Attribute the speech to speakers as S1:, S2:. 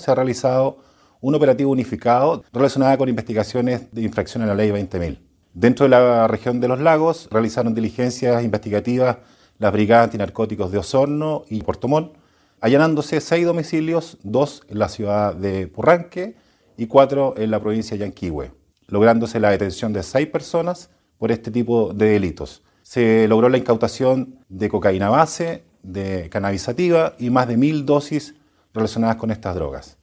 S1: Se ha realizado un operativo unificado relacionado con investigaciones de infracción a la ley 20.000. Dentro de la región de los lagos realizaron diligencias investigativas las brigadas antinarcóticos de Osorno y Puerto Montt, allanándose seis domicilios, dos en la ciudad de Purranque y cuatro en la provincia de Yanquihue, lográndose la detención de seis personas por este tipo de delitos. Se logró la incautación de cocaína base, de cannabisativa y más de mil dosis relacionadas con estas drogas.